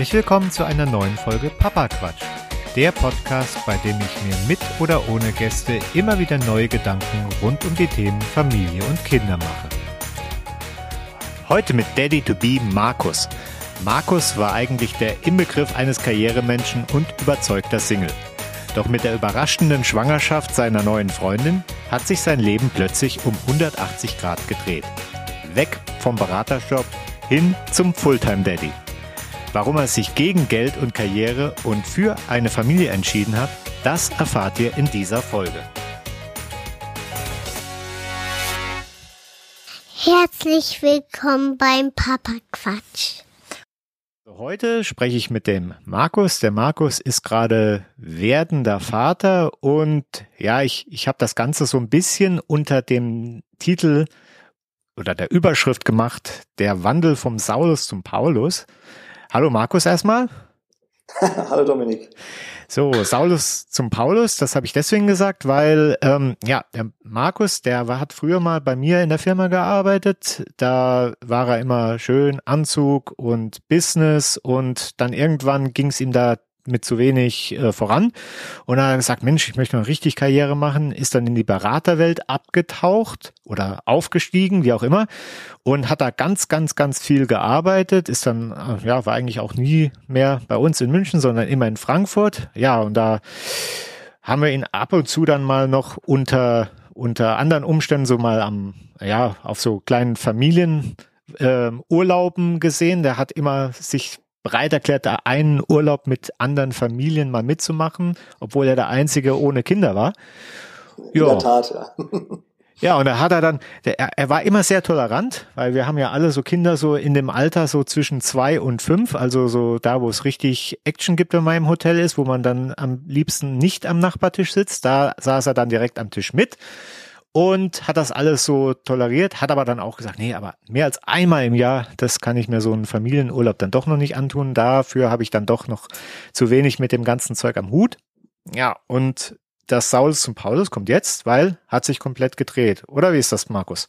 Herzlich willkommen zu einer neuen Folge Papa Quatsch. Der Podcast, bei dem ich mir mit oder ohne Gäste immer wieder neue Gedanken rund um die Themen Familie und Kinder mache. Heute mit Daddy to be Markus. Markus war eigentlich der Inbegriff eines Karrieremenschen und überzeugter Single. Doch mit der überraschenden Schwangerschaft seiner neuen Freundin hat sich sein Leben plötzlich um 180 Grad gedreht. Weg vom Beraterjob hin zum Fulltime Daddy. Warum er sich gegen Geld und Karriere und für eine Familie entschieden hat, das erfahrt ihr in dieser Folge. Herzlich willkommen beim Papa Quatsch. Heute spreche ich mit dem Markus. Der Markus ist gerade werdender Vater und ja, ich, ich habe das Ganze so ein bisschen unter dem Titel oder der Überschrift gemacht, der Wandel vom Saulus zum Paulus. Hallo Markus erstmal. Hallo Dominik. So, Saulus zum Paulus, das habe ich deswegen gesagt, weil ähm, ja, der Markus, der war, hat früher mal bei mir in der Firma gearbeitet. Da war er immer schön Anzug und Business und dann irgendwann ging es ihm da mit zu wenig äh, voran. Und er hat gesagt, Mensch, ich möchte noch richtig Karriere machen, ist dann in die Beraterwelt abgetaucht oder aufgestiegen, wie auch immer, und hat da ganz, ganz, ganz viel gearbeitet, ist dann, äh, ja, war eigentlich auch nie mehr bei uns in München, sondern immer in Frankfurt. Ja, und da haben wir ihn ab und zu dann mal noch unter, unter anderen Umständen so mal am, ja, auf so kleinen Familien, äh, Urlauben gesehen. Der hat immer sich bereit erklärt, da einen Urlaub mit anderen Familien mal mitzumachen, obwohl er der Einzige ohne Kinder war. In der Tat, ja. Ja, und da hat er dann, der, er war immer sehr tolerant, weil wir haben ja alle so Kinder so in dem Alter so zwischen zwei und fünf, also so da, wo es richtig Action gibt, wenn man im Hotel ist, wo man dann am liebsten nicht am Nachbartisch sitzt, da saß er dann direkt am Tisch mit und hat das alles so toleriert, hat aber dann auch gesagt, nee, aber mehr als einmal im Jahr, das kann ich mir so einen Familienurlaub dann doch noch nicht antun. Dafür habe ich dann doch noch zu wenig mit dem ganzen Zeug am Hut. Ja, und das Saulus zum Paulus kommt jetzt, weil hat sich komplett gedreht. Oder wie ist das, Markus?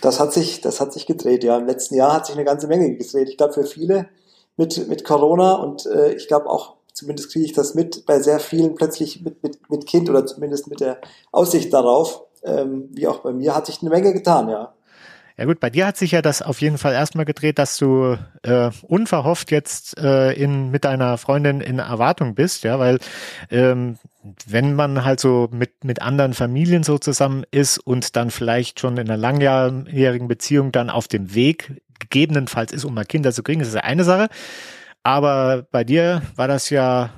Das hat sich, das hat sich gedreht, ja. Im letzten Jahr hat sich eine ganze Menge gedreht. Ich glaube, für viele mit, mit Corona und äh, ich glaube auch, zumindest kriege ich das mit, bei sehr vielen plötzlich mit, mit, mit Kind oder zumindest mit der Aussicht darauf, ähm, wie auch bei mir, hat sich eine Menge getan, ja. Ja gut, bei dir hat sich ja das auf jeden Fall erstmal gedreht, dass du äh, unverhofft jetzt äh, in mit deiner Freundin in Erwartung bist, ja, weil ähm, wenn man halt so mit mit anderen Familien so zusammen ist und dann vielleicht schon in einer langjährigen Beziehung dann auf dem Weg gegebenenfalls ist, um mal Kinder zu kriegen, das ist ja eine Sache. Aber bei dir war das ja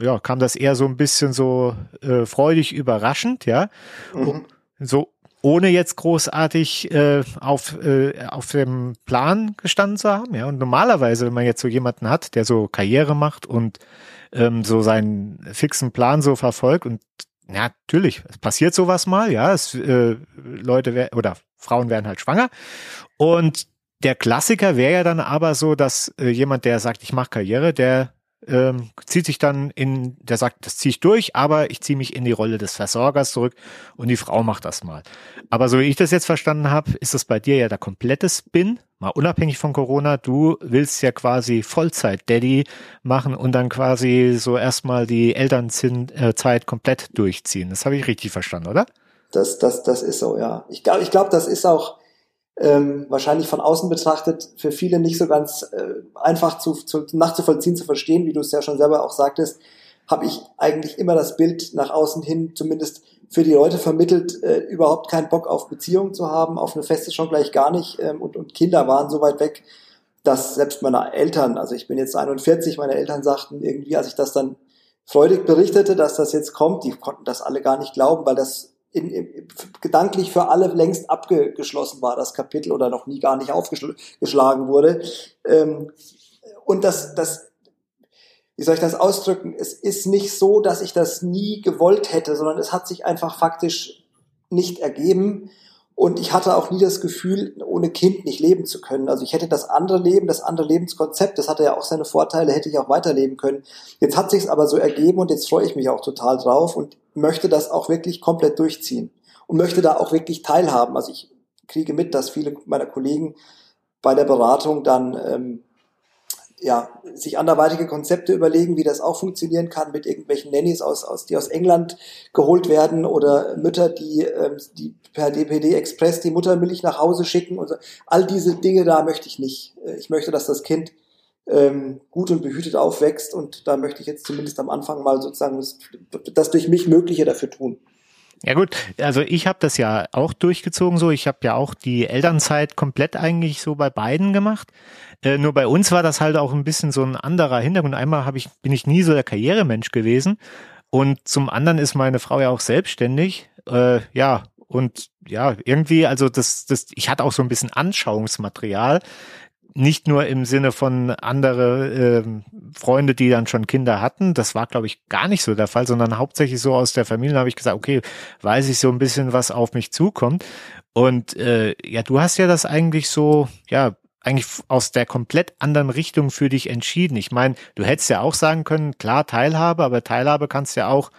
ja, kam das eher so ein bisschen so äh, freudig überraschend, ja. Mhm. So ohne jetzt großartig äh, auf, äh, auf dem Plan gestanden zu haben. Ja, und normalerweise, wenn man jetzt so jemanden hat, der so Karriere macht und ähm, so seinen fixen Plan so verfolgt und ja, natürlich, es passiert sowas mal, ja, es, äh, Leute oder Frauen werden halt schwanger und der Klassiker wäre ja dann aber so, dass äh, jemand, der sagt, ich mache Karriere, der ähm, zieht sich dann in, der sagt, das ziehe ich durch, aber ich ziehe mich in die Rolle des Versorgers zurück und die Frau macht das mal. Aber so wie ich das jetzt verstanden habe, ist das bei dir ja der komplette Spin, mal unabhängig von Corona. Du willst ja quasi Vollzeit-Daddy machen und dann quasi so erstmal die Elternzeit komplett durchziehen. Das habe ich richtig verstanden, oder? Das, das, das ist so, ja. Ich glaube, ich glaube, das ist auch ähm, wahrscheinlich von außen betrachtet für viele nicht so ganz äh, einfach zu, zu, nachzuvollziehen, zu verstehen, wie du es ja schon selber auch sagtest, habe ich eigentlich immer das Bild nach außen hin zumindest für die Leute vermittelt, äh, überhaupt keinen Bock auf Beziehungen zu haben, auf eine Feste schon gleich gar nicht ähm, und, und Kinder waren so weit weg, dass selbst meine Eltern, also ich bin jetzt 41, meine Eltern sagten irgendwie, als ich das dann freudig berichtete, dass das jetzt kommt, die konnten das alle gar nicht glauben, weil das in, in, gedanklich für alle längst abgeschlossen war, das Kapitel, oder noch nie gar nicht aufgeschlagen wurde. Ähm, und das, das, wie soll ich das ausdrücken? Es ist nicht so, dass ich das nie gewollt hätte, sondern es hat sich einfach faktisch nicht ergeben. Und ich hatte auch nie das Gefühl, ohne Kind nicht leben zu können. Also ich hätte das andere Leben, das andere Lebenskonzept, das hatte ja auch seine Vorteile, hätte ich auch weiterleben können. Jetzt hat sich's aber so ergeben und jetzt freue ich mich auch total drauf und möchte das auch wirklich komplett durchziehen und möchte da auch wirklich teilhaben. Also ich kriege mit, dass viele meiner Kollegen bei der Beratung dann ähm, ja, sich anderweitige Konzepte überlegen, wie das auch funktionieren kann mit irgendwelchen Nannies aus, aus die aus England geholt werden oder Mütter, die, ähm, die per DPD Express die Muttermilch nach Hause schicken und so. All diese Dinge da möchte ich nicht. Äh, ich möchte, dass das Kind ähm, gut und behütet aufwächst und da möchte ich jetzt zumindest am Anfang mal sozusagen das, das durch mich Mögliche dafür tun. Ja gut, also ich habe das ja auch durchgezogen so. Ich habe ja auch die Elternzeit komplett eigentlich so bei beiden gemacht. Äh, nur bei uns war das halt auch ein bisschen so ein anderer Hintergrund. Einmal habe ich bin ich nie so der Karrieremensch gewesen und zum anderen ist meine Frau ja auch selbstständig. Äh, ja und ja irgendwie also das das ich hatte auch so ein bisschen Anschauungsmaterial nicht nur im Sinne von andere äh, Freunde, die dann schon Kinder hatten. Das war, glaube ich, gar nicht so der Fall, sondern hauptsächlich so aus der Familie habe ich gesagt, okay, weiß ich so ein bisschen, was auf mich zukommt. Und äh, ja, du hast ja das eigentlich so, ja, eigentlich aus der komplett anderen Richtung für dich entschieden. Ich meine, du hättest ja auch sagen können, klar, Teilhabe, aber Teilhabe kannst ja auch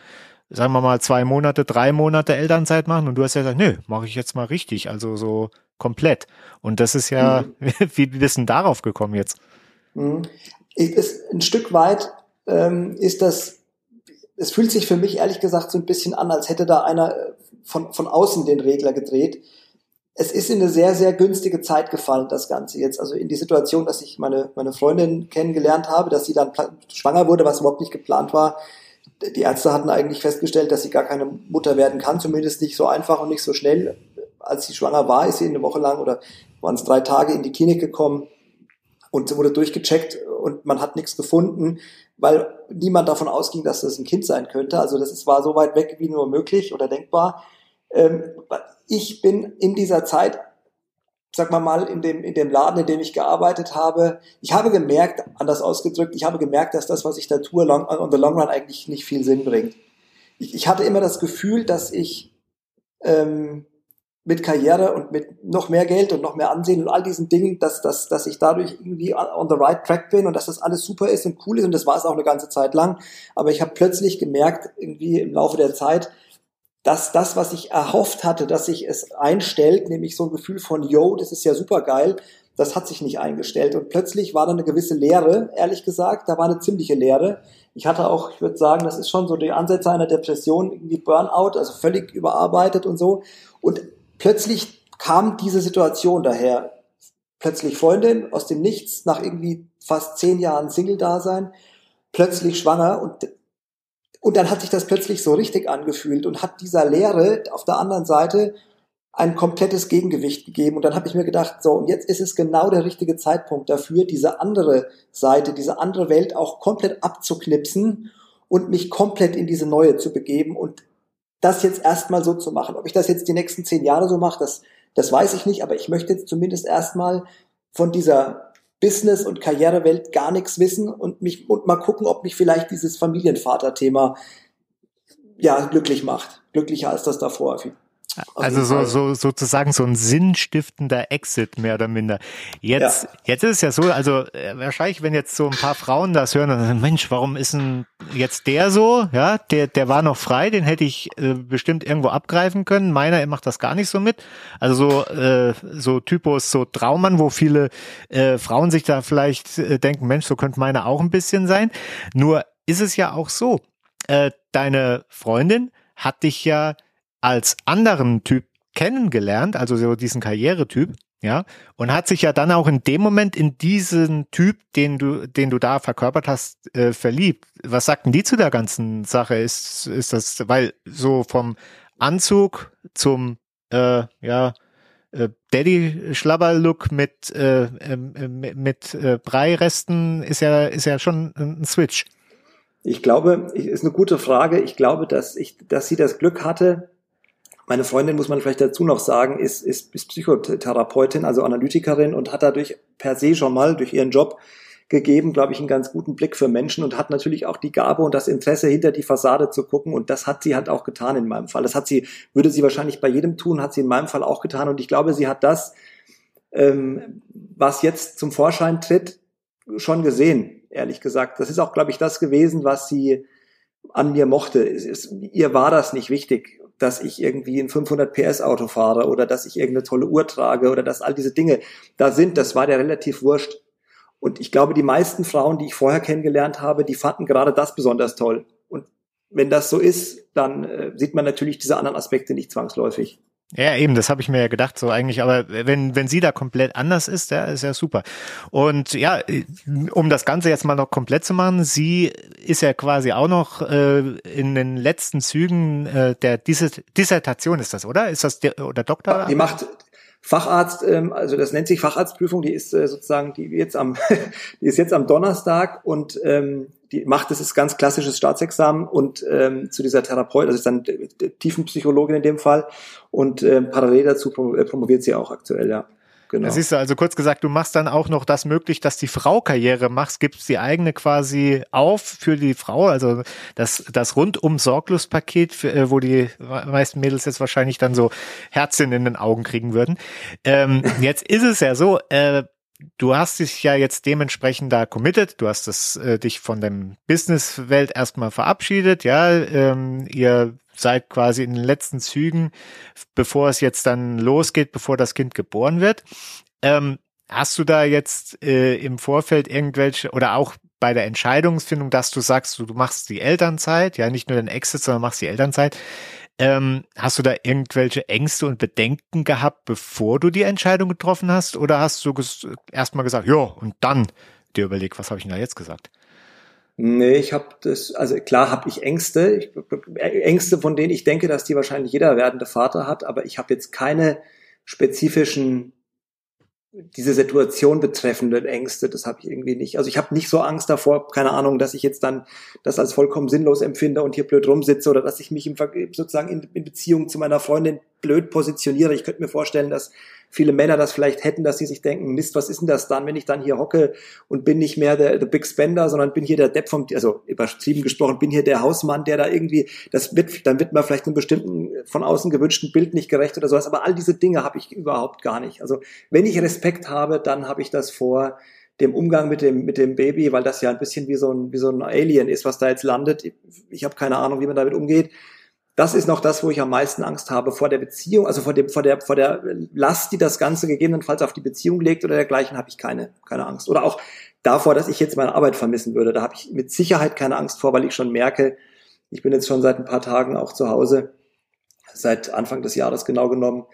sagen wir mal, zwei Monate, drei Monate Elternzeit machen und du hast ja gesagt, nö, mache ich jetzt mal richtig, also so komplett. Und das ist ja, mhm. wie bist du denn darauf gekommen jetzt? Mhm. Ist, ein Stück weit ähm, ist das, es fühlt sich für mich ehrlich gesagt so ein bisschen an, als hätte da einer äh, von, von außen den Regler gedreht. Es ist in eine sehr, sehr günstige Zeit gefallen, das Ganze jetzt. Also in die Situation, dass ich meine, meine Freundin kennengelernt habe, dass sie dann schwanger wurde, was überhaupt nicht geplant war die Ärzte hatten eigentlich festgestellt, dass sie gar keine Mutter werden kann, zumindest nicht so einfach und nicht so schnell. Als sie schwanger war, ist sie eine Woche lang oder waren es drei Tage in die Klinik gekommen und wurde durchgecheckt und man hat nichts gefunden, weil niemand davon ausging, dass das ein Kind sein könnte. Also das war so weit weg wie nur möglich oder denkbar. Ähm, ich bin in dieser Zeit sag mal mal, in dem, in dem Laden, in dem ich gearbeitet habe, ich habe gemerkt, anders ausgedrückt, ich habe gemerkt, dass das, was ich da tue, long, on the long run eigentlich nicht viel Sinn bringt. Ich, ich hatte immer das Gefühl, dass ich ähm, mit Karriere und mit noch mehr Geld und noch mehr Ansehen und all diesen Dingen, dass, dass, dass ich dadurch irgendwie on the right track bin und dass das alles super ist und cool ist und das war es auch eine ganze Zeit lang. Aber ich habe plötzlich gemerkt, irgendwie im Laufe der Zeit, dass das, was ich erhofft hatte, dass sich es einstellt, nämlich so ein Gefühl von, yo, das ist ja super geil, das hat sich nicht eingestellt. Und plötzlich war da eine gewisse Leere, ehrlich gesagt, da war eine ziemliche Leere. Ich hatte auch, ich würde sagen, das ist schon so die Ansätze einer Depression, irgendwie Burnout, also völlig überarbeitet und so. Und plötzlich kam diese Situation daher. Plötzlich Freundin aus dem Nichts, nach irgendwie fast zehn Jahren Single-Dasein, plötzlich schwanger und und dann hat sich das plötzlich so richtig angefühlt und hat dieser Lehre auf der anderen Seite ein komplettes Gegengewicht gegeben. Und dann habe ich mir gedacht, so, und jetzt ist es genau der richtige Zeitpunkt dafür, diese andere Seite, diese andere Welt auch komplett abzuknipsen und mich komplett in diese neue zu begeben und das jetzt erstmal so zu machen. Ob ich das jetzt die nächsten zehn Jahre so mache, das, das weiß ich nicht, aber ich möchte jetzt zumindest erstmal von dieser Business- und Karrierewelt gar nichts wissen und mich und mal gucken, ob mich vielleicht dieses Familienvater-Thema ja glücklich macht. Glücklicher als das davor. Also so, so sozusagen so ein sinnstiftender Exit mehr oder minder. Jetzt, ja. jetzt ist es ja so, also äh, wahrscheinlich, wenn jetzt so ein paar Frauen das hören, dann sagen, Mensch, warum ist denn jetzt der so? Ja, der, der war noch frei, den hätte ich äh, bestimmt irgendwo abgreifen können. Meiner, er macht das gar nicht so mit. Also so, äh, so Typus, so Traumann, wo viele äh, Frauen sich da vielleicht äh, denken, Mensch, so könnte meiner auch ein bisschen sein. Nur ist es ja auch so, äh, deine Freundin hat dich ja als anderen Typ kennengelernt, also so diesen Karrieretyp, ja, und hat sich ja dann auch in dem Moment in diesen Typ, den du, den du da verkörpert hast, äh, verliebt. Was sagten die zu der ganzen Sache? Ist, ist das, weil so vom Anzug zum, äh, ja, äh, Daddy-Schlabber-Look mit, äh, äh, mit äh, Breiresten ist ja, ist ja schon ein Switch. Ich glaube, ist eine gute Frage. Ich glaube, dass ich, dass sie das Glück hatte, meine Freundin, muss man vielleicht dazu noch sagen, ist, ist, ist Psychotherapeutin, also Analytikerin und hat dadurch per se schon mal durch ihren Job gegeben, glaube ich, einen ganz guten Blick für Menschen und hat natürlich auch die Gabe und das Interesse, hinter die Fassade zu gucken. Und das hat sie halt auch getan in meinem Fall. Das hat sie, würde sie wahrscheinlich bei jedem tun, hat sie in meinem Fall auch getan. Und ich glaube, sie hat das, ähm, was jetzt zum Vorschein tritt, schon gesehen, ehrlich gesagt. Das ist auch, glaube ich, das gewesen, was sie an mir mochte. Es, es, ihr war das nicht wichtig dass ich irgendwie ein 500 PS Auto fahre oder dass ich irgendeine tolle Uhr trage oder dass all diese Dinge da sind, das war der relativ wurscht. Und ich glaube, die meisten Frauen, die ich vorher kennengelernt habe, die fanden gerade das besonders toll. Und wenn das so ist, dann äh, sieht man natürlich diese anderen Aspekte nicht zwangsläufig. Ja, eben, das habe ich mir ja gedacht, so eigentlich, aber wenn, wenn sie da komplett anders ist, ja, ist ja super. Und ja, um das Ganze jetzt mal noch komplett zu machen, sie ist ja quasi auch noch äh, in den letzten Zügen äh, der Dissertation, ist das, oder? Ist das der, oder Doktor? Die macht Facharzt, ähm, also das nennt sich Facharztprüfung, die ist äh, sozusagen, die jetzt am, die ist jetzt am Donnerstag und ähm, die macht, das ist ganz klassisches Staatsexamen und ähm, zu dieser Therapeut, also ist dann Tiefenpsychologin in dem Fall und ähm, parallel dazu äh, promoviert sie auch aktuell, ja. Genau. Siehst du also kurz gesagt, du machst dann auch noch das möglich, dass die Frau Karriere machst, gibst die eigene quasi auf für die Frau, also das, das rundum Sorglospaket, äh, wo die meisten Mädels jetzt wahrscheinlich dann so Herzchen in den Augen kriegen würden. Ähm, jetzt ist es ja so, äh, du hast dich ja jetzt dementsprechend da committed, du hast das, äh, dich von dem Businesswelt erstmal verabschiedet, ja, ähm, ihr seid quasi in den letzten Zügen, bevor es jetzt dann losgeht, bevor das Kind geboren wird. Ähm, hast du da jetzt äh, im Vorfeld irgendwelche oder auch bei der Entscheidungsfindung, dass du sagst, du, du machst die Elternzeit, ja, nicht nur den Exit, sondern machst die Elternzeit. Ähm, hast du da irgendwelche Ängste und Bedenken gehabt, bevor du die Entscheidung getroffen hast? Oder hast du erstmal gesagt, ja, und dann dir überlegt, was habe ich denn da jetzt gesagt? Nee, ich habe das, also klar habe ich Ängste, ich, Ängste, von denen ich denke, dass die wahrscheinlich jeder werdende Vater hat, aber ich habe jetzt keine spezifischen diese Situation betreffende Ängste, das habe ich irgendwie nicht. Also ich habe nicht so Angst davor, keine Ahnung, dass ich jetzt dann das als vollkommen sinnlos empfinde und hier blöd rumsitze oder dass ich mich im, sozusagen in, in Beziehung zu meiner Freundin blöd positioniere. Ich könnte mir vorstellen, dass viele Männer das vielleicht hätten, dass sie sich denken, Mist, was ist denn das dann, wenn ich dann hier hocke und bin nicht mehr der, der Big Spender, sondern bin hier der Depp vom, also übertrieben gesprochen, bin hier der Hausmann, der da irgendwie, das wird, dann wird man vielleicht einem bestimmten von außen gewünschten Bild nicht gerecht oder sowas, aber all diese Dinge habe ich überhaupt gar nicht. Also wenn ich Respekt habe, dann habe ich das vor dem Umgang mit dem mit dem Baby, weil das ja ein bisschen wie so ein wie so ein Alien ist, was da jetzt landet. Ich, ich habe keine Ahnung, wie man damit umgeht das ist noch das, wo ich am meisten Angst habe vor der Beziehung, also vor dem, vor der, vor der Last, die das Ganze gegebenenfalls auf die Beziehung legt oder dergleichen, habe ich keine, keine Angst. Oder auch davor, dass ich jetzt meine Arbeit vermissen würde. Da habe ich mit Sicherheit keine Angst vor, weil ich schon merke, ich bin jetzt schon seit ein paar Tagen auch zu Hause, seit Anfang des Jahres genau genommen,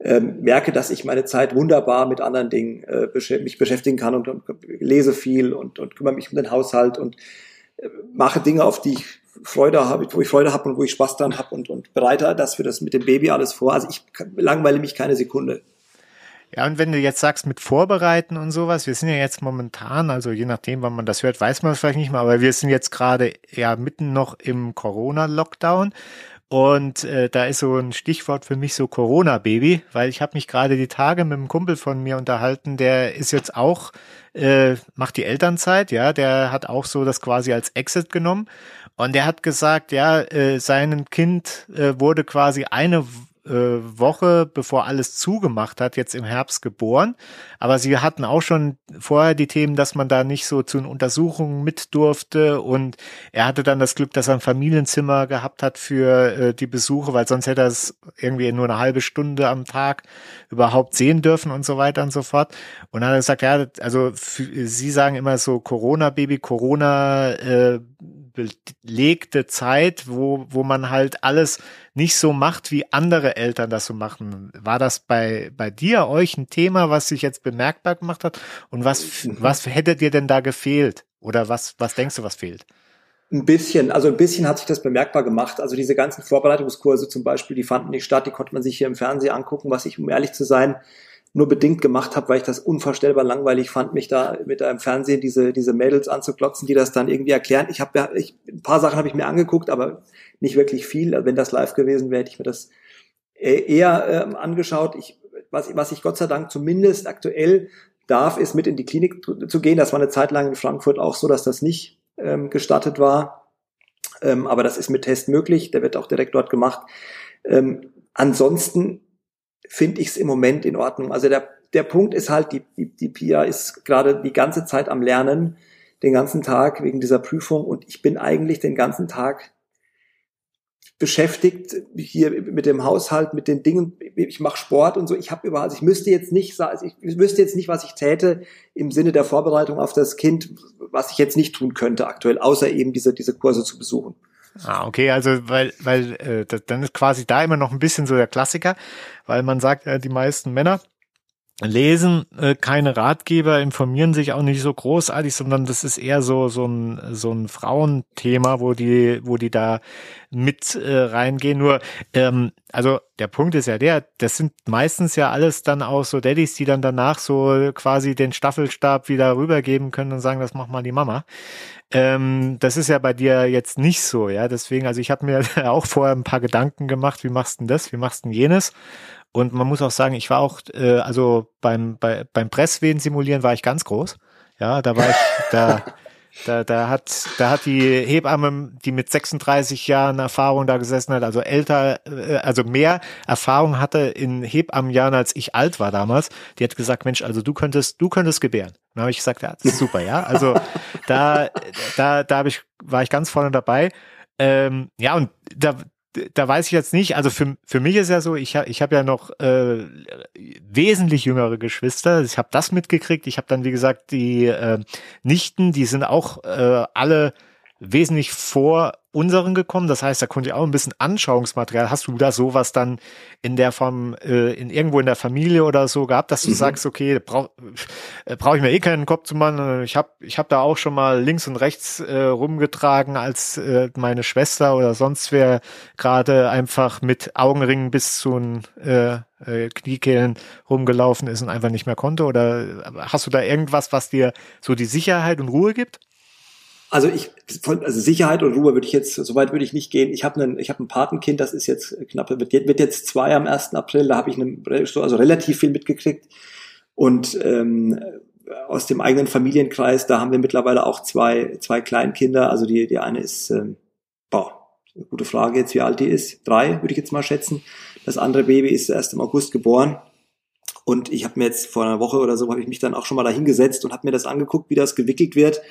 ähm, merke, dass ich meine Zeit wunderbar mit anderen Dingen äh, besch mich beschäftigen kann und, und, lese viel und, und kümmere mich um den Haushalt und äh, mache Dinge, auf die ich Freude habe, wo ich Freude habe und wo ich Spaß dran habe und, und bereite das für das mit dem Baby alles vor. Also ich langweile mich keine Sekunde. Ja, und wenn du jetzt sagst mit Vorbereiten und sowas, wir sind ja jetzt momentan, also je nachdem, wann man das hört, weiß man es vielleicht nicht mehr, aber wir sind jetzt gerade ja mitten noch im Corona-Lockdown. Und äh, da ist so ein Stichwort für mich so Corona-Baby, weil ich habe mich gerade die Tage mit einem Kumpel von mir unterhalten, der ist jetzt auch, äh, macht die Elternzeit, ja, der hat auch so das quasi als Exit genommen und er hat gesagt, ja, äh, seinem Kind äh, wurde quasi eine äh, Woche, bevor alles zugemacht hat, jetzt im Herbst geboren. Aber sie hatten auch schon vorher die Themen, dass man da nicht so zu den Untersuchungen mit durfte. Und er hatte dann das Glück, dass er ein Familienzimmer gehabt hat für äh, die Besuche, weil sonst hätte er es irgendwie nur eine halbe Stunde am Tag überhaupt sehen dürfen und so weiter und so fort. Und dann hat er gesagt, ja, also sie sagen immer so Corona-Baby, Corona, äh, belegte Zeit, wo, wo man halt alles nicht so macht, wie andere Eltern das so machen. War das bei, bei dir, euch ein Thema, was sich jetzt bemerkbar gemacht hat? Und was, mhm. was hätte dir denn da gefehlt? Oder was, was denkst du, was fehlt? Ein bisschen, also ein bisschen hat sich das bemerkbar gemacht. Also diese ganzen Vorbereitungskurse zum Beispiel, die fanden nicht statt, die konnte man sich hier im Fernsehen angucken, was ich, um ehrlich zu sein, nur bedingt gemacht habe, weil ich das unvorstellbar langweilig fand, mich da mit einem Fernsehen diese diese Mädels anzuklotzen, die das dann irgendwie erklären. Ich habe ich, ein paar Sachen habe ich mir angeguckt, aber nicht wirklich viel. Also wenn das live gewesen wäre, hätte ich mir das eher ähm, angeschaut. Ich, was, was ich Gott sei Dank zumindest aktuell darf, ist mit in die Klinik zu, zu gehen. Das war eine Zeit lang in Frankfurt auch so, dass das nicht ähm, gestattet war. Ähm, aber das ist mit Test möglich. Der wird auch direkt dort gemacht. Ähm, ansonsten finde ich es im Moment in Ordnung. Also der, der Punkt ist halt, die, die, die Pia ist gerade die ganze Zeit am Lernen, den ganzen Tag wegen dieser Prüfung und ich bin eigentlich den ganzen Tag beschäftigt hier mit dem Haushalt, mit den Dingen. Ich mache Sport und so. Ich habe überhaupt, also ich müsste jetzt nicht, ich wüsste jetzt nicht, was ich täte im Sinne der Vorbereitung auf das Kind, was ich jetzt nicht tun könnte aktuell, außer eben diese diese Kurse zu besuchen. Ah, okay, also weil weil äh, das, dann ist quasi da immer noch ein bisschen so der Klassiker, weil man sagt, äh, die meisten Männer lesen äh, keine Ratgeber, informieren sich auch nicht so großartig, sondern das ist eher so so ein so ein Frauenthema, wo die wo die da mit äh, reingehen. Nur ähm, also der Punkt ist ja der, das sind meistens ja alles dann auch so Daddys, die dann danach so quasi den Staffelstab wieder rübergeben können und sagen, das macht mal die Mama. Ähm, das ist ja bei dir jetzt nicht so, ja. Deswegen, also ich habe mir auch vorher ein paar Gedanken gemacht, wie machst du denn das, wie machst du denn jenes? Und man muss auch sagen, ich war auch, äh, also beim, bei, beim Presswehen simulieren war ich ganz groß. Ja, da war ich, da, da, da hat, da hat die Hebamme, die mit 36 Jahren Erfahrung da gesessen hat, also älter, äh, also mehr Erfahrung hatte in Hebammenjahren als ich alt war damals, die hat gesagt, Mensch, also du könntest, du könntest gebären. Dann habe ich gesagt, ja, das ist super, ja. Also da, da, da habe ich, war ich ganz vorne dabei. Ähm, ja, und da, da weiß ich jetzt nicht, also für, für mich ist ja so, ich, ha, ich habe ja noch äh, wesentlich jüngere Geschwister. Ich habe das mitgekriegt. Ich habe dann, wie gesagt, die äh, Nichten, die sind auch äh, alle wesentlich vor unseren gekommen. Das heißt, da konnte ich auch ein bisschen Anschauungsmaterial. Hast du da sowas dann in der Form, äh, in irgendwo in der Familie oder so gehabt, dass du mhm. sagst, okay, brauche äh, brauch ich mir eh keinen Kopf zu machen. Ich habe ich hab da auch schon mal links und rechts äh, rumgetragen, als äh, meine Schwester oder sonst wer gerade einfach mit Augenringen bis zu den äh, äh, Kniekehlen rumgelaufen ist und einfach nicht mehr konnte? Oder hast du da irgendwas, was dir so die Sicherheit und Ruhe gibt? Also ich, von, also Sicherheit und Ruhe würde ich jetzt, soweit würde ich nicht gehen. Ich habe einen, ich habe ein Patenkind, das ist jetzt knapp, wird, wird jetzt zwei am 1. April, da habe ich einen, also relativ viel mitgekriegt. Und ähm, aus dem eigenen Familienkreis, da haben wir mittlerweile auch zwei, zwei Kleinkinder. Also die, die eine ist, ähm, boah, gute Frage jetzt, wie alt die ist. Drei, würde ich jetzt mal schätzen. Das andere Baby ist erst im August geboren. Und ich habe mir jetzt vor einer Woche oder so, habe ich mich dann auch schon mal dahingesetzt und habe mir das angeguckt, wie das gewickelt wird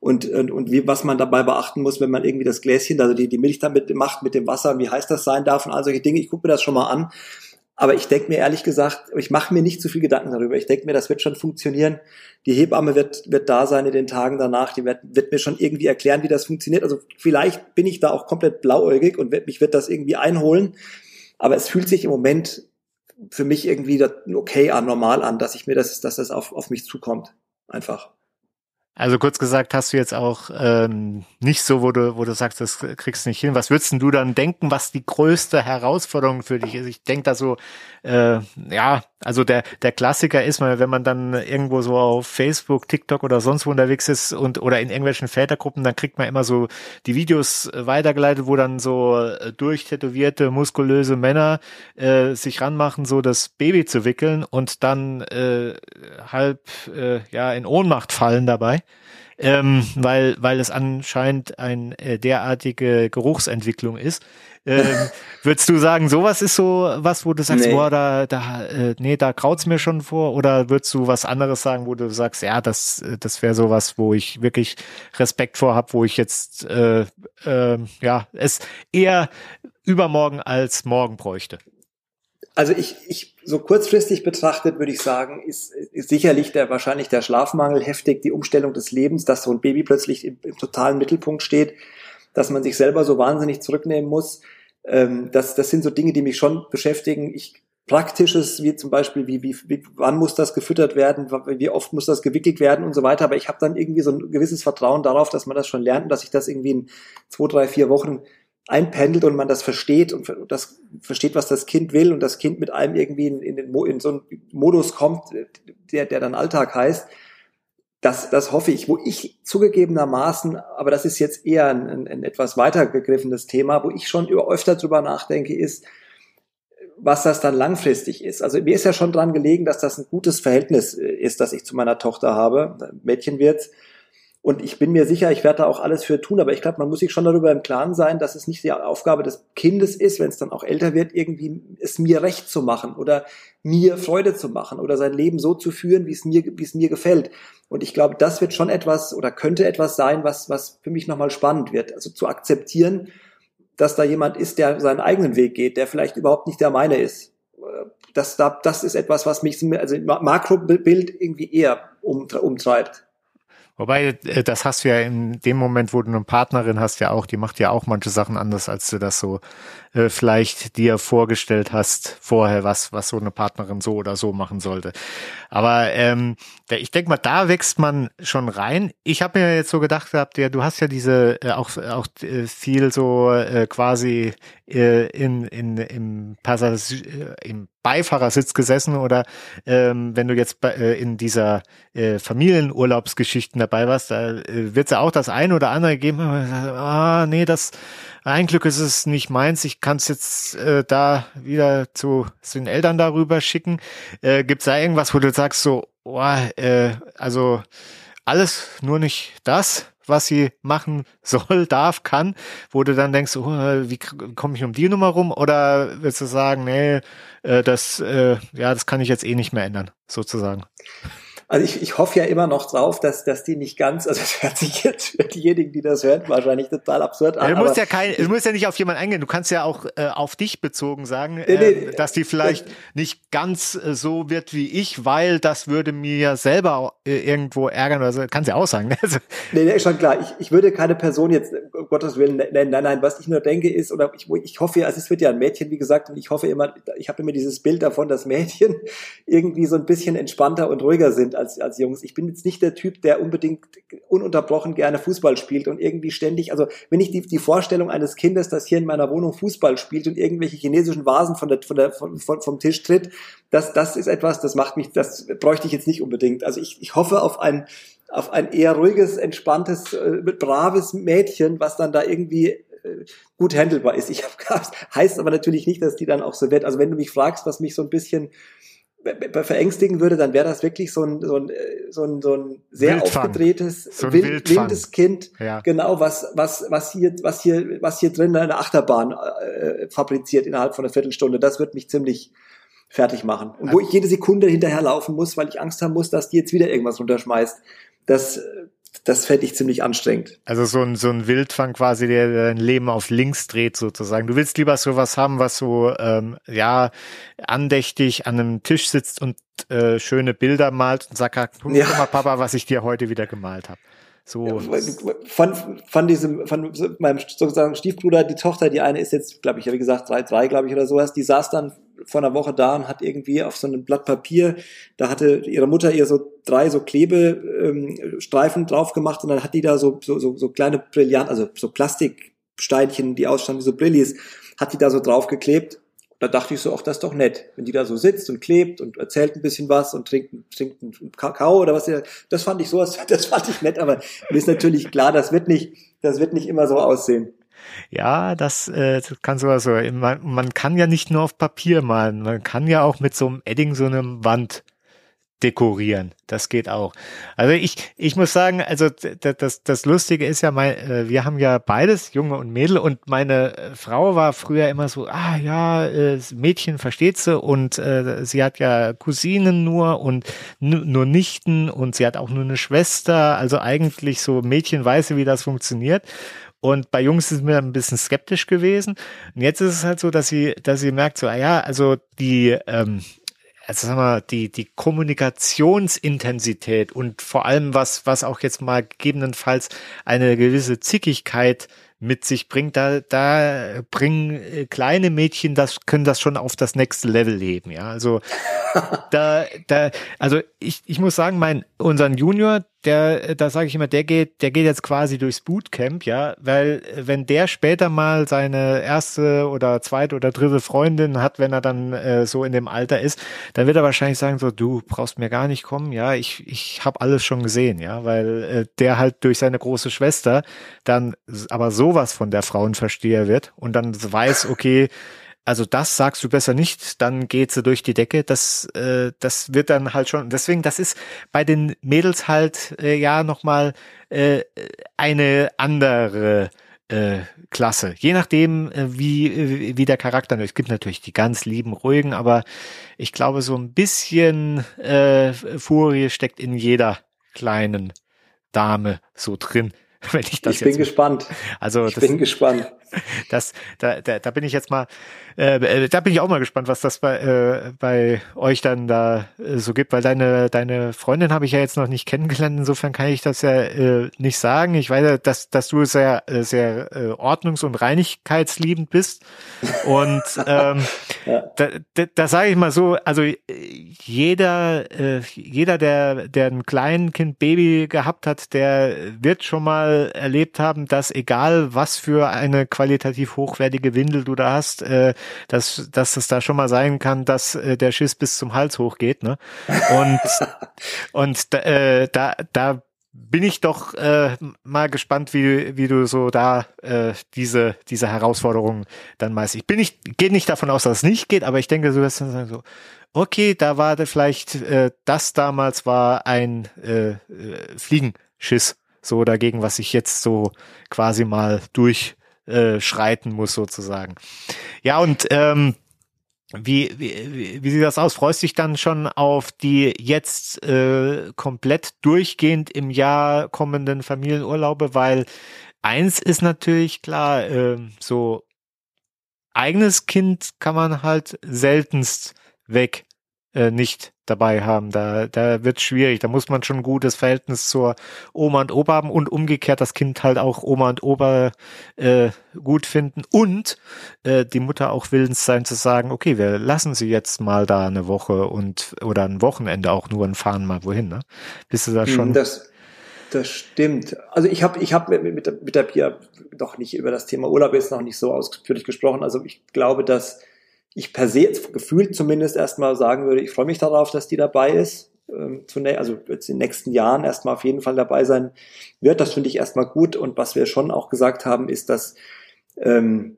und, und, und wie, was man dabei beachten muss, wenn man irgendwie das Gläschen, also die, die Milch damit macht mit dem Wasser, wie heiß das sein darf und all solche Dinge. Ich gucke mir das schon mal an. Aber ich denke mir ehrlich gesagt, ich mache mir nicht zu viel Gedanken darüber. Ich denke mir, das wird schon funktionieren. Die Hebamme wird, wird da sein in den Tagen danach. Die wird, wird mir schon irgendwie erklären, wie das funktioniert. Also vielleicht bin ich da auch komplett blauäugig und wird, mich wird das irgendwie einholen. Aber es fühlt sich im Moment für mich irgendwie okay an, normal an, dass ich mir das, dass das auf, auf mich zukommt. Einfach. Also kurz gesagt, hast du jetzt auch ähm, nicht so, wo du, wo du sagst, das kriegst du nicht hin. Was würdest du dann denken, was die größte Herausforderung für dich ist? Ich denke da so, äh, ja, also der, der Klassiker ist mal, wenn man dann irgendwo so auf Facebook, TikTok oder sonst wo unterwegs ist und oder in irgendwelchen Vätergruppen, dann kriegt man immer so die Videos weitergeleitet, wo dann so äh, durchtätowierte, muskulöse Männer äh, sich ranmachen, so das Baby zu wickeln und dann äh, halb äh, ja in Ohnmacht fallen dabei ähm, weil, weil es anscheinend eine äh, derartige Geruchsentwicklung ist. Ähm, würdest du sagen, sowas ist so was, wo du sagst, nee. boah, da, da, äh, nee, da kraut's mir schon vor? Oder würdest du was anderes sagen, wo du sagst, ja, das, das wäre sowas, wo ich wirklich Respekt vor habe, wo ich jetzt, äh, äh, ja, es eher übermorgen als morgen bräuchte? Also ich, ich so kurzfristig betrachtet würde ich sagen, ist, ist sicherlich der wahrscheinlich der Schlafmangel heftig, die Umstellung des Lebens, dass so ein Baby plötzlich im, im totalen Mittelpunkt steht, dass man sich selber so wahnsinnig zurücknehmen muss. Ähm, das, das sind so Dinge, die mich schon beschäftigen. Ich Praktisches, wie zum Beispiel, wie, wie, wie wann muss das gefüttert werden, wie oft muss das gewickelt werden und so weiter. Aber ich habe dann irgendwie so ein gewisses Vertrauen darauf, dass man das schon lernt und dass ich das irgendwie in zwei, drei, vier Wochen einpendelt und man das versteht und das versteht, was das Kind will und das Kind mit einem irgendwie in, in, den, in so einen Modus kommt, der, der dann Alltag heißt. Das, das hoffe ich, wo ich zugegebenermaßen, aber das ist jetzt eher ein, ein, ein etwas weitergegriffenes Thema, wo ich schon öfter drüber nachdenke, ist, was das dann langfristig ist. Also mir ist ja schon dran gelegen, dass das ein gutes Verhältnis ist, das ich zu meiner Tochter habe. Mädchen wird und ich bin mir sicher, ich werde da auch alles für tun, aber ich glaube, man muss sich schon darüber im Klaren sein, dass es nicht die Aufgabe des Kindes ist, wenn es dann auch älter wird, irgendwie es mir recht zu machen oder mir Freude zu machen oder sein Leben so zu führen, wie es mir, wie es mir gefällt. Und ich glaube, das wird schon etwas oder könnte etwas sein, was, was für mich nochmal spannend wird. Also zu akzeptieren, dass da jemand ist, der seinen eigenen Weg geht, der vielleicht überhaupt nicht der meine ist. Das, das ist etwas, was mich, also Makrobild irgendwie eher umtreibt. Wobei, äh, das hast du ja in dem Moment, wo du eine Partnerin hast, ja auch, die macht ja auch manche Sachen anders, als du das so äh, vielleicht dir vorgestellt hast vorher, was, was so eine Partnerin so oder so machen sollte. Aber ähm, ich denke mal, da wächst man schon rein. Ich habe mir jetzt so gedacht gehabt, ja, du hast ja diese äh, auch, auch äh, viel so äh, quasi äh, in, in, im, Passagier, äh, im Beifahrersitz gesessen oder ähm, wenn du jetzt bei, äh, in dieser äh, Familienurlaubsgeschichten dabei warst, da äh, wird es ja auch das eine oder andere geben, ah, nee, das ein Glück ist es nicht meins, ich kann es jetzt äh, da wieder zu, zu den Eltern darüber schicken. Äh, Gibt es da irgendwas, wo du sagst so, oh, äh, also alles, nur nicht das, was sie machen soll, darf, kann, wo du dann denkst, oh, wie komme ich um die Nummer rum? Oder willst du sagen, nee, äh, das, äh, ja, das kann ich jetzt eh nicht mehr ändern, sozusagen. Also ich, ich hoffe ja immer noch drauf, dass, dass die nicht ganz, also es hört sich jetzt für diejenigen, die das hören, wahrscheinlich total absurd an. Du musst ja kein, du musst ja nicht auf jemanden eingehen. Du kannst ja auch äh, auf dich bezogen sagen, äh, nee, dass die vielleicht äh, nicht ganz äh, so wird wie ich, weil das würde mir selber äh, irgendwo ärgern oder so. Kannst ja auch sagen. Ne? Also, nee, nee, schon klar. Ich, ich würde keine Person jetzt, um Gottes Willen, nennen. Nein, nein, was ich nur denke ist, oder ich, ich hoffe ja, also es wird ja ein Mädchen, wie gesagt, und ich hoffe immer, ich habe immer dieses Bild davon, dass Mädchen irgendwie so ein bisschen entspannter und ruhiger sind als, als Jungs. Ich bin jetzt nicht der Typ, der unbedingt ununterbrochen gerne Fußball spielt und irgendwie ständig, also wenn ich die, die Vorstellung eines Kindes, das hier in meiner Wohnung Fußball spielt und irgendwelche chinesischen Vasen von der, von der, von, vom Tisch tritt, das, das ist etwas, das macht mich, das bräuchte ich jetzt nicht unbedingt. Also ich, ich hoffe auf ein, auf ein eher ruhiges, entspanntes, äh, braves Mädchen, was dann da irgendwie äh, gut handelbar ist. Ich habe heißt aber natürlich nicht, dass die dann auch so wird. Also wenn du mich fragst, was mich so ein bisschen verängstigen würde, dann wäre das wirklich so ein, so ein, so ein, so ein sehr Wildfang. aufgedrehtes, so ein wild, wildes Kind, ja. genau, was, was, was hier, was hier, was hier drin eine Achterbahn äh, fabriziert innerhalb von einer Viertelstunde. Das wird mich ziemlich fertig machen. Und wo ich jede Sekunde hinterherlaufen muss, weil ich Angst haben muss, dass die jetzt wieder irgendwas runterschmeißt. Das, das fände ich ziemlich anstrengend. Also so ein, so ein Wildfang quasi, der dein Leben auf links dreht sozusagen. Du willst lieber sowas haben, was so, ähm, ja, andächtig an einem Tisch sitzt und äh, schöne Bilder malt und sagt, guck ja. mal Papa, was ich dir heute wieder gemalt habe. So. Von, von diesem, von meinem sozusagen Stiefbruder, die Tochter, die eine ist jetzt, glaube ich, wie gesagt, drei, drei, glaube ich, oder sowas, die saß dann vor einer Woche da und hat irgendwie auf so einem Blatt Papier, da hatte ihre Mutter ihr so drei so Klebestreifen ähm, drauf gemacht und dann hat die da so, so, so, so kleine Brillant, also so Plastiksteinchen, die ausstanden wie so Brillis, hat die da so draufgeklebt da dachte ich so, auch das ist doch nett, wenn die da so sitzt und klebt und erzählt ein bisschen was und trinkt, trinkt einen Kakao oder was. Das fand ich so, das fand ich nett, aber mir ist natürlich klar, das wird nicht, das wird nicht immer so aussehen. Ja, das, äh, das kann sowas so. Man, man kann ja nicht nur auf Papier malen, man kann ja auch mit so einem Edding so einem Wand dekorieren. Das geht auch. Also ich, ich muss sagen, also das, das Lustige ist ja, mein, äh, wir haben ja beides, Junge und Mädel, und meine äh, Frau war früher immer so, ah ja, äh, Mädchen versteht sie und äh, sie hat ja Cousinen nur und nur Nichten und sie hat auch nur eine Schwester. Also eigentlich so Mädchen weiß, wie das funktioniert. Und bei Jungs ist mir ein bisschen skeptisch gewesen. Und jetzt ist es halt so, dass sie, dass sie merkt so, ah ja, also die, ähm, also sagen wir, die, die Kommunikationsintensität und vor allem was, was auch jetzt mal gegebenenfalls eine gewisse Zickigkeit mit sich bringt, da, da bringen äh, kleine Mädchen das, können das schon auf das nächste Level leben, ja. Also da, da, also ich, ich muss sagen, mein, unseren Junior, der, da sage ich immer, der geht, der geht jetzt quasi durchs Bootcamp, ja, weil wenn der später mal seine erste oder zweite oder dritte Freundin hat, wenn er dann äh, so in dem Alter ist, dann wird er wahrscheinlich sagen so, du brauchst mir gar nicht kommen, ja, ich, ich habe alles schon gesehen, ja, weil äh, der halt durch seine große Schwester dann aber sowas von der Frauenversteher wird und dann weiß, okay, also das sagst du besser nicht, dann geht sie durch die Decke. Das, äh, das wird dann halt schon. Deswegen, das ist bei den Mädels halt äh, ja nochmal äh, eine andere äh, Klasse. Je nachdem, äh, wie, wie der Charakter. Es gibt natürlich die ganz lieben, ruhigen, aber ich glaube, so ein bisschen äh, Furie steckt in jeder kleinen Dame so drin wenn ich das ich bin gespannt. Also ich das, bin gespannt. Das, da, da, da bin ich jetzt mal, äh, äh, da bin ich auch mal gespannt, was das bei, äh, bei euch dann da äh, so gibt, weil deine, deine Freundin habe ich ja jetzt noch nicht kennengelernt, insofern kann ich das ja äh, nicht sagen. Ich weiß ja, dass, dass du sehr, äh, sehr äh, ordnungs- und reinigkeitsliebend bist. Und ähm, ja. da, da, da sage ich mal so, also jeder, äh, jeder, der, der ein Kleinkind, Baby gehabt hat, der wird schon mal erlebt haben, dass egal was für eine qualitativ hochwertige Windel du da hast, äh, dass, dass es da schon mal sein kann, dass äh, der Schiss bis zum Hals hochgeht. Ne? Und, und äh, da, da bin ich doch äh, mal gespannt, wie, wie du so da äh, diese, diese Herausforderungen dann meist. Ich bin nicht, gehe nicht davon aus, dass es nicht geht, aber ich denke, du wirst dann sagen so, okay, da war da vielleicht, äh, das damals war ein äh, äh, Fliegenschiss, so dagegen, was ich jetzt so quasi mal durchschreiten äh, muss, sozusagen. Ja, und ähm, wie, wie, wie sieht das aus? Freust du dich dann schon auf die jetzt äh, komplett durchgehend im Jahr kommenden Familienurlaube? Weil eins ist natürlich klar, äh, so eigenes Kind kann man halt seltenst weg äh, nicht dabei haben. Da, da wird schwierig. Da muss man schon ein gutes Verhältnis zur Oma und Opa haben und umgekehrt das Kind halt auch Oma und Opa äh, gut finden und äh, die Mutter auch willens sein zu sagen, okay, wir lassen sie jetzt mal da eine Woche und oder ein Wochenende auch nur und fahren mal wohin. Ne? Bist du da hm, schon? Das, das stimmt. Also ich habe ich hab mit, mit, mit der Pia doch nicht über das Thema Urlaub jetzt noch nicht so ausführlich gesprochen. Also ich glaube, dass ich per se gefühlt zumindest erstmal sagen würde, ich freue mich darauf, dass die dabei ist. Ähm, also jetzt in den nächsten Jahren erstmal auf jeden Fall dabei sein wird. Das finde ich erstmal gut. Und was wir schon auch gesagt haben, ist, dass ähm,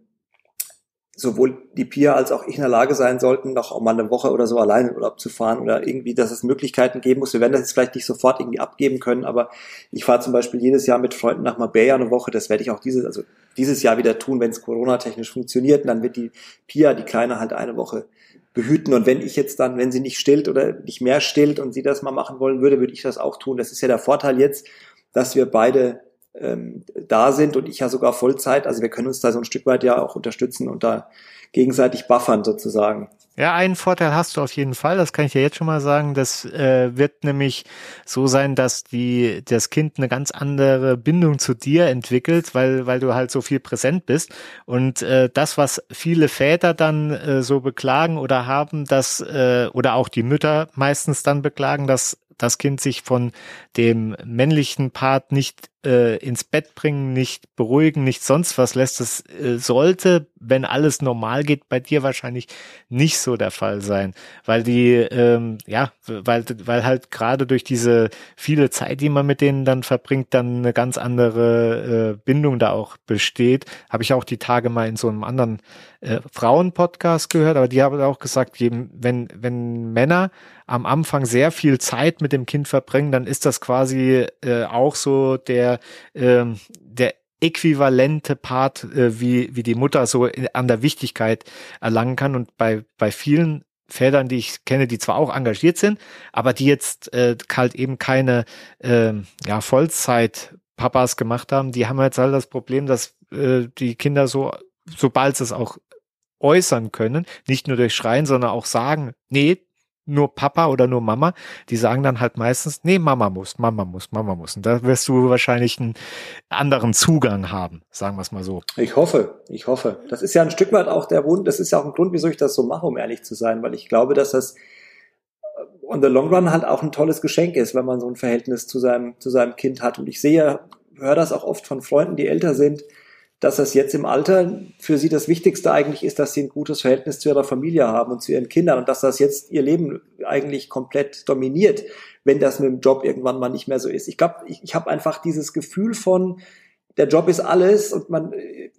sowohl die Pia als auch ich in der Lage sein sollten, noch mal eine Woche oder so alleine in Urlaub zu fahren oder irgendwie, dass es Möglichkeiten geben muss. Wir werden das jetzt vielleicht nicht sofort irgendwie abgeben können, aber ich fahre zum Beispiel jedes Jahr mit Freunden nach Marbella eine Woche. Das werde ich auch dieses, also dieses Jahr wieder tun, wenn es Corona-technisch funktioniert. Und dann wird die Pia, die Kleine, halt eine Woche behüten. Und wenn ich jetzt dann, wenn sie nicht stillt oder nicht mehr stillt und sie das mal machen wollen würde, würde ich das auch tun. Das ist ja der Vorteil jetzt, dass wir beide ähm, da sind und ich ja sogar Vollzeit. Also wir können uns da so ein Stück weit ja auch unterstützen und da gegenseitig buffern sozusagen. Ja, einen Vorteil hast du auf jeden Fall, das kann ich dir jetzt schon mal sagen. Das äh, wird nämlich so sein, dass die, das Kind eine ganz andere Bindung zu dir entwickelt, weil, weil du halt so viel präsent bist. Und äh, das, was viele Väter dann äh, so beklagen oder haben, dass, äh, oder auch die Mütter meistens dann beklagen, dass das Kind sich von dem männlichen Part nicht äh, ins Bett bringen, nicht beruhigen, nicht sonst was lässt. Es äh, sollte, wenn alles normal geht, bei dir wahrscheinlich nicht so der Fall sein, weil die, ähm, ja, weil, weil halt gerade durch diese viele Zeit, die man mit denen dann verbringt, dann eine ganz andere äh, Bindung da auch besteht. Habe ich auch die Tage mal in so einem anderen äh, Frauen-Podcast gehört, aber die haben auch gesagt, wenn, wenn Männer am Anfang sehr viel Zeit mit dem Kind verbringen, dann ist das quasi äh, auch so der, äh, der äquivalente Part, äh, wie, wie die Mutter so an der Wichtigkeit erlangen kann. Und bei, bei vielen Vätern, die ich kenne, die zwar auch engagiert sind, aber die jetzt äh, halt eben keine äh, ja, Vollzeit-Papas gemacht haben, die haben jetzt halt das Problem, dass äh, die Kinder so, sobald sie es auch äußern können, nicht nur durch Schreien, sondern auch sagen, nee, nur Papa oder nur Mama, die sagen dann halt meistens, nee, Mama muss, Mama muss, Mama muss. Und da wirst du wahrscheinlich einen anderen Zugang haben, sagen wir es mal so. Ich hoffe, ich hoffe. Das ist ja ein Stück weit auch der Wunsch, das ist ja auch ein Grund, wieso ich das so mache, um ehrlich zu sein, weil ich glaube, dass das on the long run halt auch ein tolles Geschenk ist, wenn man so ein Verhältnis zu seinem, zu seinem Kind hat. Und ich sehe, höre das auch oft von Freunden, die älter sind, dass das jetzt im Alter für sie das Wichtigste eigentlich ist, dass sie ein gutes Verhältnis zu ihrer Familie haben und zu ihren Kindern und dass das jetzt ihr Leben eigentlich komplett dominiert, wenn das mit dem Job irgendwann mal nicht mehr so ist. Ich glaube, ich, ich habe einfach dieses Gefühl von, der Job ist alles und man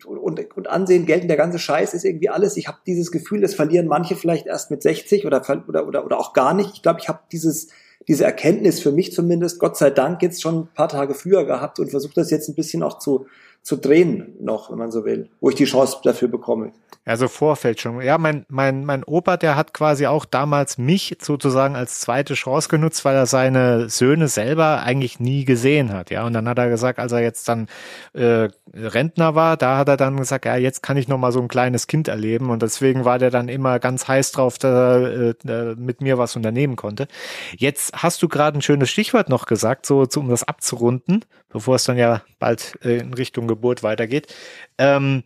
und, und Ansehen gelten, der ganze Scheiß ist irgendwie alles. Ich habe dieses Gefühl, das verlieren manche vielleicht erst mit 60 oder oder oder, oder auch gar nicht. Ich glaube, ich habe dieses diese Erkenntnis für mich zumindest, Gott sei Dank, jetzt schon ein paar Tage früher gehabt und versuche das jetzt ein bisschen auch zu zu drehen noch, wenn man so will, wo ich die Chance dafür bekomme. Also Vorfeld schon. Ja, mein, mein, mein Opa, der hat quasi auch damals mich sozusagen als zweite Chance genutzt, weil er seine Söhne selber eigentlich nie gesehen hat. Ja, und dann hat er gesagt, als er jetzt dann äh, Rentner war, da hat er dann gesagt, ja, jetzt kann ich noch mal so ein kleines Kind erleben. Und deswegen war der dann immer ganz heiß drauf, dass er äh, mit mir was unternehmen konnte. Jetzt hast du gerade ein schönes Stichwort noch gesagt, so, so um das abzurunden, bevor es dann ja bald äh, in Richtung Geburt weitergeht. Ähm,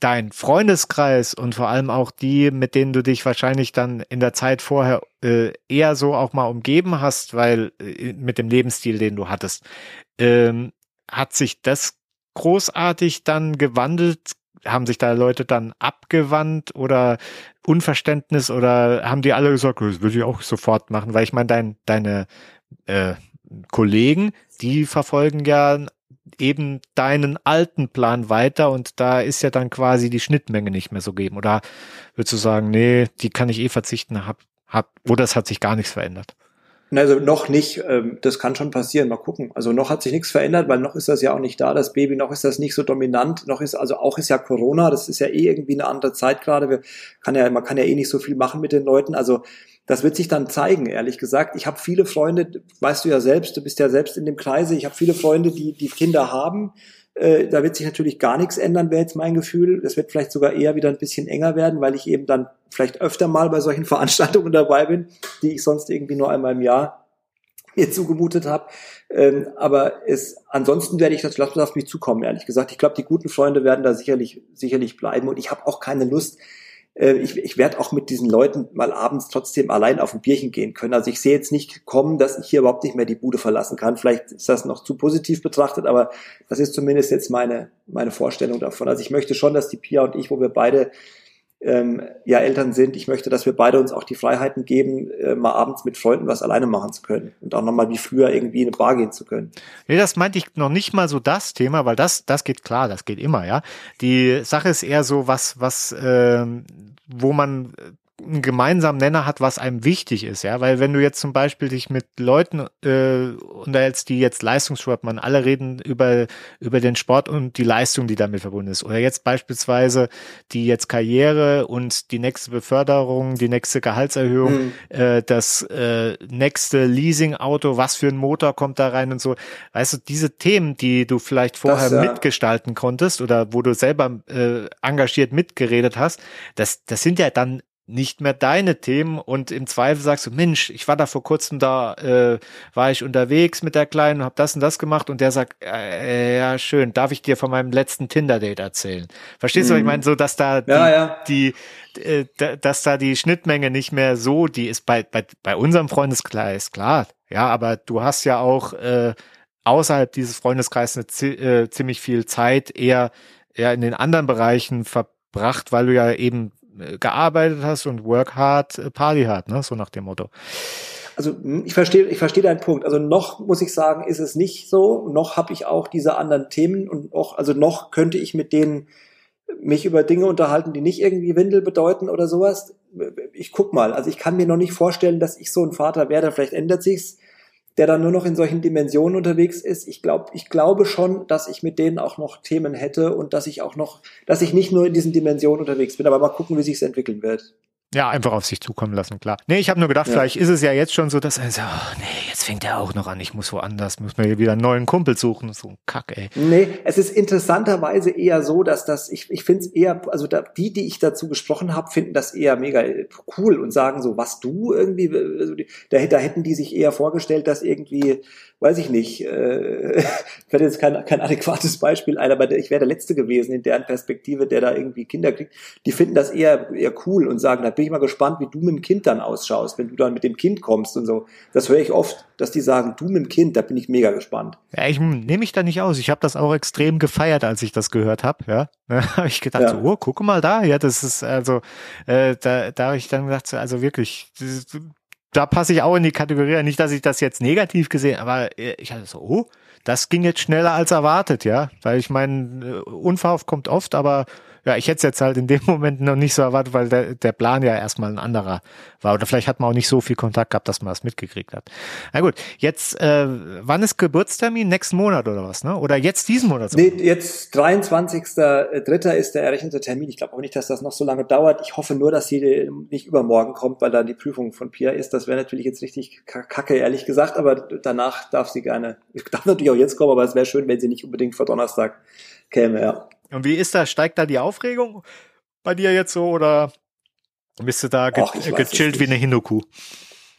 dein Freundeskreis und vor allem auch die, mit denen du dich wahrscheinlich dann in der Zeit vorher äh, eher so auch mal umgeben hast, weil äh, mit dem Lebensstil, den du hattest, ähm, hat sich das großartig dann gewandelt? Haben sich da Leute dann abgewandt oder Unverständnis oder haben die alle gesagt, das würde ich auch sofort machen? Weil ich meine, dein, deine äh, Kollegen, die verfolgen ja eben deinen alten Plan weiter und da ist ja dann quasi die Schnittmenge nicht mehr so geben. Oder würdest du sagen, nee, die kann ich eh verzichten, hab, hab, oder es hat sich gar nichts verändert? Also noch nicht, ähm, das kann schon passieren, mal gucken. Also noch hat sich nichts verändert, weil noch ist das ja auch nicht da, das Baby, noch ist das nicht so dominant, noch ist, also auch ist ja Corona, das ist ja eh irgendwie eine andere Zeit gerade. Wir kann ja, man kann ja eh nicht so viel machen mit den Leuten. Also das wird sich dann zeigen, ehrlich gesagt. Ich habe viele Freunde, weißt du ja selbst, du bist ja selbst in dem Kreise, ich habe viele Freunde, die, die Kinder haben. Äh, da wird sich natürlich gar nichts ändern, wäre jetzt mein Gefühl. Das wird vielleicht sogar eher wieder ein bisschen enger werden, weil ich eben dann vielleicht öfter mal bei solchen Veranstaltungen dabei bin, die ich sonst irgendwie nur einmal im Jahr mir zugemutet habe. Ähm, aber es, ansonsten werde ich das, lass auf mich zukommen, ehrlich gesagt. Ich glaube, die guten Freunde werden da sicherlich, sicherlich bleiben und ich habe auch keine Lust, äh, ich, ich werde auch mit diesen Leuten mal abends trotzdem allein auf ein Bierchen gehen können. Also ich sehe jetzt nicht kommen, dass ich hier überhaupt nicht mehr die Bude verlassen kann. Vielleicht ist das noch zu positiv betrachtet, aber das ist zumindest jetzt meine, meine Vorstellung davon. Also ich möchte schon, dass die Pia und ich, wo wir beide ähm, ja Eltern sind, ich möchte, dass wir beide uns auch die Freiheiten geben, äh, mal abends mit Freunden was alleine machen zu können und auch nochmal wie früher irgendwie in eine Bar gehen zu können. Nee, das meinte ich noch nicht mal so das Thema, weil das, das geht klar, das geht immer, ja. Die Sache ist eher so, was, was, ähm, wo man einen gemeinsamen Nenner hat, was einem wichtig ist, ja, weil wenn du jetzt zum Beispiel dich mit Leuten äh, unterhältst, die jetzt Leistungssport machen, alle reden über über den Sport und die Leistung, die damit verbunden ist, oder jetzt beispielsweise die jetzt Karriere und die nächste Beförderung, die nächste Gehaltserhöhung, mhm. äh, das äh, nächste Leasing-Auto, was für ein Motor kommt da rein und so, weißt du, diese Themen, die du vielleicht vorher das, ja. mitgestalten konntest oder wo du selber äh, engagiert mitgeredet hast, das das sind ja dann nicht mehr deine Themen und im Zweifel sagst du, Mensch, ich war da vor kurzem da, äh, war ich unterwegs mit der Kleinen, hab das und das gemacht und der sagt, äh, ja schön, darf ich dir von meinem letzten Tinder-Date erzählen? Verstehst mhm. du, was ich mhm. meine, so dass da die, ja, ja. die äh, dass da die Schnittmenge nicht mehr so, die ist bei bei, bei unserem Freundeskreis klar, ja, aber du hast ja auch äh, außerhalb dieses Freundeskreises äh, ziemlich viel Zeit eher eher in den anderen Bereichen verbracht, weil du ja eben gearbeitet hast und work hard, äh, party hard, ne? So nach dem Motto. Also hm, ich verstehe, ich verstehe deinen Punkt. Also noch muss ich sagen, ist es nicht so. Noch habe ich auch diese anderen Themen und auch, also noch könnte ich mit denen mich über Dinge unterhalten, die nicht irgendwie Windel bedeuten oder sowas. Ich guck mal. Also ich kann mir noch nicht vorstellen, dass ich so ein Vater werde. Vielleicht ändert sich's der dann nur noch in solchen Dimensionen unterwegs ist. Ich glaube, ich glaube schon, dass ich mit denen auch noch Themen hätte und dass ich auch noch, dass ich nicht nur in diesen Dimensionen unterwegs bin, aber mal gucken, wie sich es entwickeln wird. Ja, einfach auf sich zukommen lassen, klar. Nee, ich habe nur gedacht, ja. vielleicht ist es ja jetzt schon so, dass er so, oh, nee, jetzt fängt er auch noch an, ich muss woanders, muss mir hier wieder einen neuen Kumpel suchen. So ein Kack, ey. Nee, es ist interessanterweise eher so, dass das, ich, ich finde es eher, also da, die, die ich dazu gesprochen habe, finden das eher mega cool und sagen so, was du irgendwie, also da, da hätten die sich eher vorgestellt, dass irgendwie weiß ich nicht, äh, ich werde jetzt kein, kein adäquates Beispiel ein, aber ich wäre der Letzte gewesen in deren Perspektive, der da irgendwie Kinder kriegt. Die finden das eher, eher cool und sagen, da bin ich mal gespannt, wie du mit dem Kind dann ausschaust, wenn du dann mit dem Kind kommst und so. Das höre ich oft, dass die sagen, du mit dem Kind, da bin ich mega gespannt. Ja, ich nehme mich da nicht aus. Ich habe das auch extrem gefeiert, als ich das gehört habe. Ja, da habe ich gedacht, ja. so, oh, guck mal da, ja, das ist also, äh, da, da habe ich dann gedacht, also wirklich, da passe ich auch in die Kategorie, nicht, dass ich das jetzt negativ gesehen, aber äh, ich hatte so, oh, das ging jetzt schneller als erwartet, ja, weil ich meine, äh, unverhofft kommt oft, aber Ja, ich hätte es jetzt halt in dem Moment noch nicht so erwartet, weil der, der Plan ja erstmal ein anderer war. Oder vielleicht hat man auch nicht so viel Kontakt gehabt, dass man das mitgekriegt hat. Na gut, jetzt, äh, wann ist Geburtstermin? Nächsten Monat oder was, ne? Oder jetzt diesen Monat? Nee, jetzt 23.3. ist der errechnete Termin. Ich glaube auch nicht, dass das noch so lange dauert. Ich hoffe nur, dass sie nicht übermorgen kommt, weil dann die Prüfung von Pia ist. Das wäre natürlich jetzt richtig kacke, ehrlich gesagt. Aber danach darf sie gerne, ich darf natürlich auch jetzt kommen, aber es wäre schön, wenn sie nicht unbedingt vor Donnerstag käme, ja. Und wie ist das? Steigt da die Aufregung bei dir jetzt so oder bist du da ge Och, gechillt wie eine Hindukuh?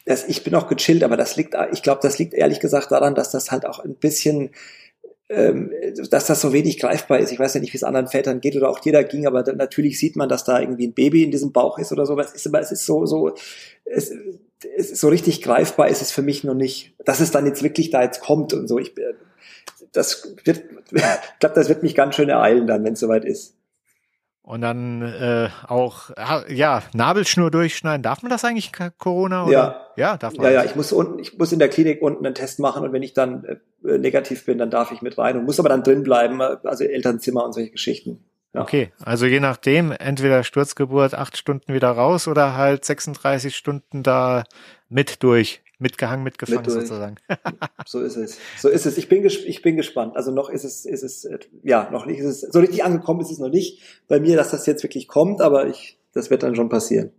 Das, ich bin auch gechillt, aber das liegt, ich glaube, das liegt ehrlich gesagt daran, dass das halt auch ein bisschen, ähm, dass das so wenig greifbar ist. Ich weiß ja nicht, wie es anderen Vätern geht oder auch dir da ging, aber dann, natürlich sieht man, dass da irgendwie ein Baby in diesem Bauch ist oder so. Aber es ist, aber es ist so, so, es, es ist so richtig greifbar ist es für mich noch nicht, dass es dann jetzt wirklich da jetzt kommt und so. Ich, das wird, ich glaube, das wird mich ganz schön ereilen dann, wenn es soweit ist. Und dann äh, auch, ja, Nabelschnur durchschneiden. Darf man das eigentlich, Corona? Oder? Ja. Ja, darf man. Ja, ja, ich muss unten, ich muss in der Klinik unten einen Test machen und wenn ich dann äh, negativ bin, dann darf ich mit rein und muss aber dann drin bleiben, also Elternzimmer und solche Geschichten. Ja. Okay, also je nachdem, entweder Sturzgeburt acht Stunden wieder raus oder halt 36 Stunden da mit durch mitgehangen, mitgefangen mit sozusagen. so ist es. So ist es. Ich bin, ich bin gespannt. Also noch ist es, ist es, ja, noch nicht, ist es, so richtig angekommen ist es noch nicht bei mir, dass das jetzt wirklich kommt, aber ich, das wird dann schon passieren.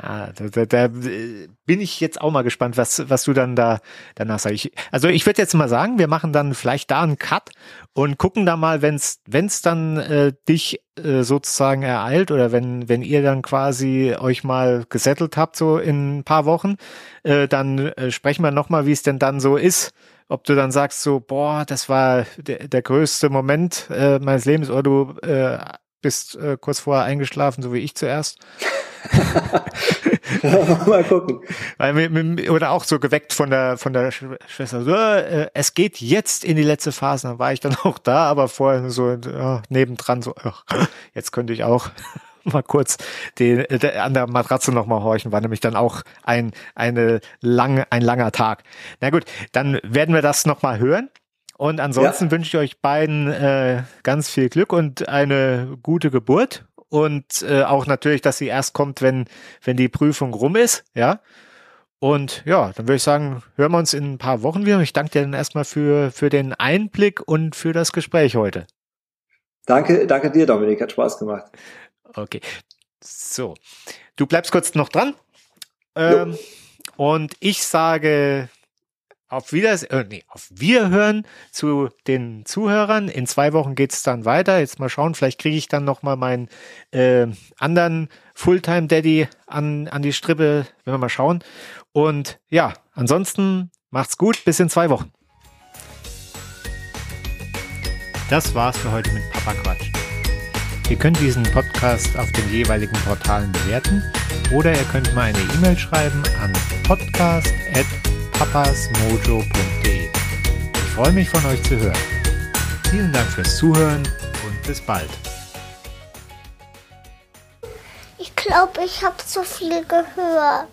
Ah, da, da, da bin ich jetzt auch mal gespannt, was, was du dann da danach sagst. also ich würde jetzt mal sagen, wir machen dann vielleicht da einen Cut und gucken da mal, wenn's wenn's dann äh, dich äh, sozusagen ereilt oder wenn wenn ihr dann quasi euch mal gesettelt habt so in ein paar Wochen, äh, dann äh, sprechen wir noch mal, wie es denn dann so ist. Ob du dann sagst so, boah, das war der, der größte Moment äh, meines Lebens oder du äh, bist äh, kurz vorher eingeschlafen, so wie ich zuerst. Mal gucken. Weil, oder auch so geweckt von der von der Schwester. So, äh, es geht jetzt in die letzte Phase. Dann war ich dann auch da, aber vorher so äh, nebendran so. Ach, jetzt könnte ich auch mal kurz den, der, an der Matratze noch mal horchen. War nämlich dann auch ein eine lange ein langer Tag. Na gut, dann werden wir das noch mal hören. Und ansonsten ja. wünsche ich euch beiden äh, ganz viel Glück und eine gute Geburt und äh, auch natürlich, dass sie erst kommt, wenn, wenn die Prüfung rum ist, ja. Und ja, dann würde ich sagen, hören wir uns in ein paar Wochen wieder. Ich danke dir dann erstmal für, für den Einblick und für das Gespräch heute. Danke, danke dir, Dominik. Hat Spaß gemacht. Okay. So. Du bleibst kurz noch dran. Ähm, und ich sage auf Wiedersehen, äh, nee, auf Wiederhören zu den Zuhörern. In zwei Wochen geht's dann weiter. Jetzt mal schauen, vielleicht kriege ich dann noch mal meinen äh, anderen Fulltime-Daddy an, an die Strippe, wenn wir mal schauen. Und ja, ansonsten macht's gut, bis in zwei Wochen. Das war's für heute mit Papa Quatsch. Ihr könnt diesen Podcast auf den jeweiligen Portalen bewerten oder ihr könnt mal eine E-Mail schreiben an podcast@ papasmojo.de. Ich freue mich von euch zu hören. Vielen Dank fürs Zuhören und bis bald. Ich glaube, ich habe zu viel gehört.